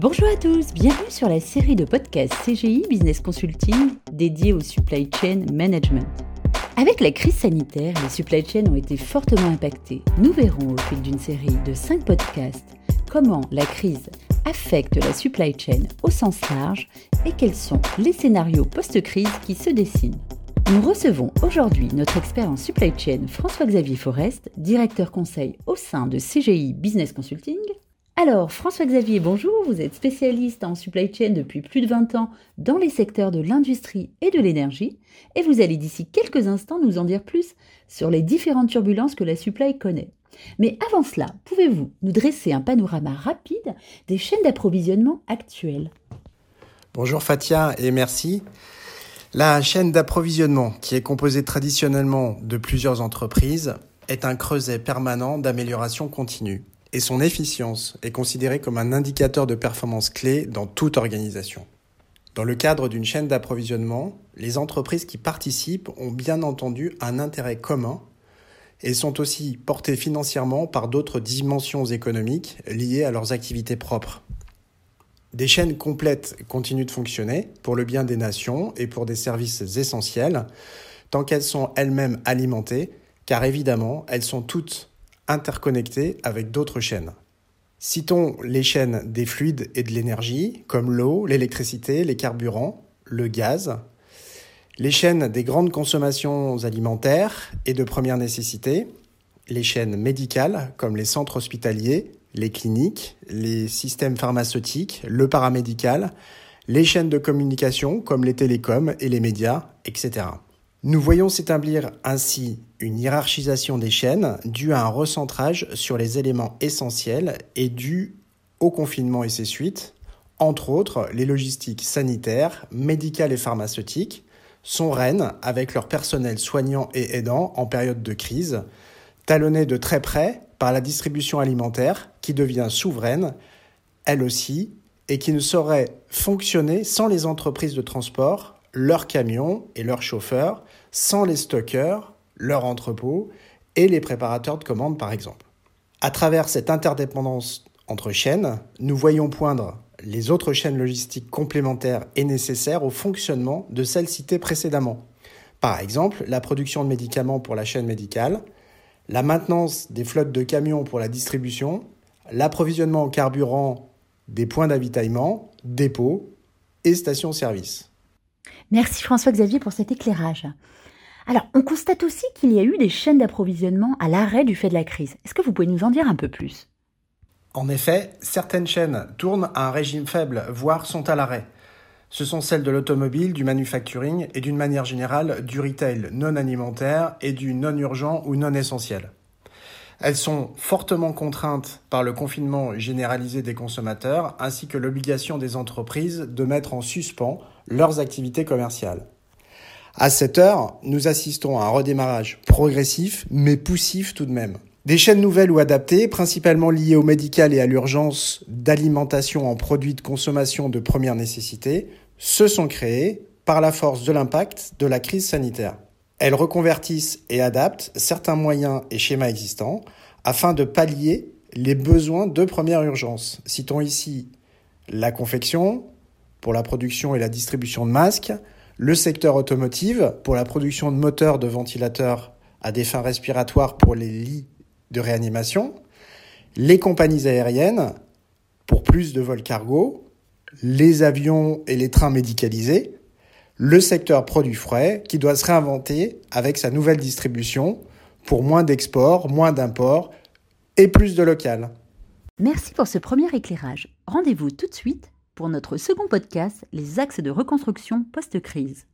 Bonjour à tous, bienvenue sur la série de podcasts CGI Business Consulting dédiée au supply chain management. Avec la crise sanitaire, les supply chains ont été fortement impactés. Nous verrons au fil d'une série de 5 podcasts comment la crise affecte la supply chain au sens large et quels sont les scénarios post-crise qui se dessinent. Nous recevons aujourd'hui notre expert en supply chain François-Xavier Forest, directeur conseil au sein de CGI Business Consulting. Alors, François-Xavier, bonjour, vous êtes spécialiste en supply chain depuis plus de 20 ans dans les secteurs de l'industrie et de l'énergie, et vous allez d'ici quelques instants nous en dire plus sur les différentes turbulences que la supply connaît. Mais avant cela, pouvez-vous nous dresser un panorama rapide des chaînes d'approvisionnement actuelles? Bonjour Fatia et merci. La chaîne d'approvisionnement, qui est composée traditionnellement de plusieurs entreprises, est un creuset permanent d'amélioration continue et son efficience est considérée comme un indicateur de performance clé dans toute organisation. Dans le cadre d'une chaîne d'approvisionnement, les entreprises qui participent ont bien entendu un intérêt commun et sont aussi portées financièrement par d'autres dimensions économiques liées à leurs activités propres. Des chaînes complètes continuent de fonctionner pour le bien des nations et pour des services essentiels, tant qu'elles sont elles-mêmes alimentées, car évidemment, elles sont toutes interconnectés avec d'autres chaînes. Citons les chaînes des fluides et de l'énergie, comme l'eau, l'électricité, les carburants, le gaz, les chaînes des grandes consommations alimentaires et de première nécessité, les chaînes médicales, comme les centres hospitaliers, les cliniques, les systèmes pharmaceutiques, le paramédical, les chaînes de communication, comme les télécoms et les médias, etc. Nous voyons s'établir ainsi une hiérarchisation des chaînes due à un recentrage sur les éléments essentiels et due au confinement et ses suites, entre autres les logistiques sanitaires, médicales et pharmaceutiques, sont reines avec leur personnel soignant et aidant en période de crise, talonnées de très près par la distribution alimentaire qui devient souveraine, elle aussi, et qui ne saurait fonctionner sans les entreprises de transport leurs camions et leurs chauffeurs, sans les stockeurs, leurs entrepôts et les préparateurs de commandes par exemple. À travers cette interdépendance entre chaînes, nous voyons poindre les autres chaînes logistiques complémentaires et nécessaires au fonctionnement de celles citées précédemment. Par exemple, la production de médicaments pour la chaîne médicale, la maintenance des flottes de camions pour la distribution, l'approvisionnement en carburant des points d'avitaillement, dépôts et stations-service. Merci François-Xavier pour cet éclairage. Alors, on constate aussi qu'il y a eu des chaînes d'approvisionnement à l'arrêt du fait de la crise. Est-ce que vous pouvez nous en dire un peu plus? En effet, certaines chaînes tournent à un régime faible, voire sont à l'arrêt. Ce sont celles de l'automobile, du manufacturing et d'une manière générale du retail non alimentaire et du non urgent ou non essentiel. Elles sont fortement contraintes par le confinement généralisé des consommateurs ainsi que l'obligation des entreprises de mettre en suspens leurs activités commerciales. À cette heure, nous assistons à un redémarrage progressif mais poussif tout de même. Des chaînes nouvelles ou adaptées, principalement liées au médical et à l'urgence d'alimentation en produits de consommation de première nécessité, se sont créées par la force de l'impact de la crise sanitaire. Elles reconvertissent et adaptent certains moyens et schémas existants afin de pallier les besoins de première urgence. Citons ici la confection pour la production et la distribution de masques, le secteur automotive pour la production de moteurs de ventilateurs à des fins respiratoires pour les lits de réanimation, les compagnies aériennes pour plus de vols cargo, les avions et les trains médicalisés, le secteur produits frais qui doit se réinventer avec sa nouvelle distribution pour moins d'export, moins d'import et plus de local. Merci pour ce premier éclairage. Rendez-vous tout de suite pour notre second podcast, Les axes de reconstruction post-crise.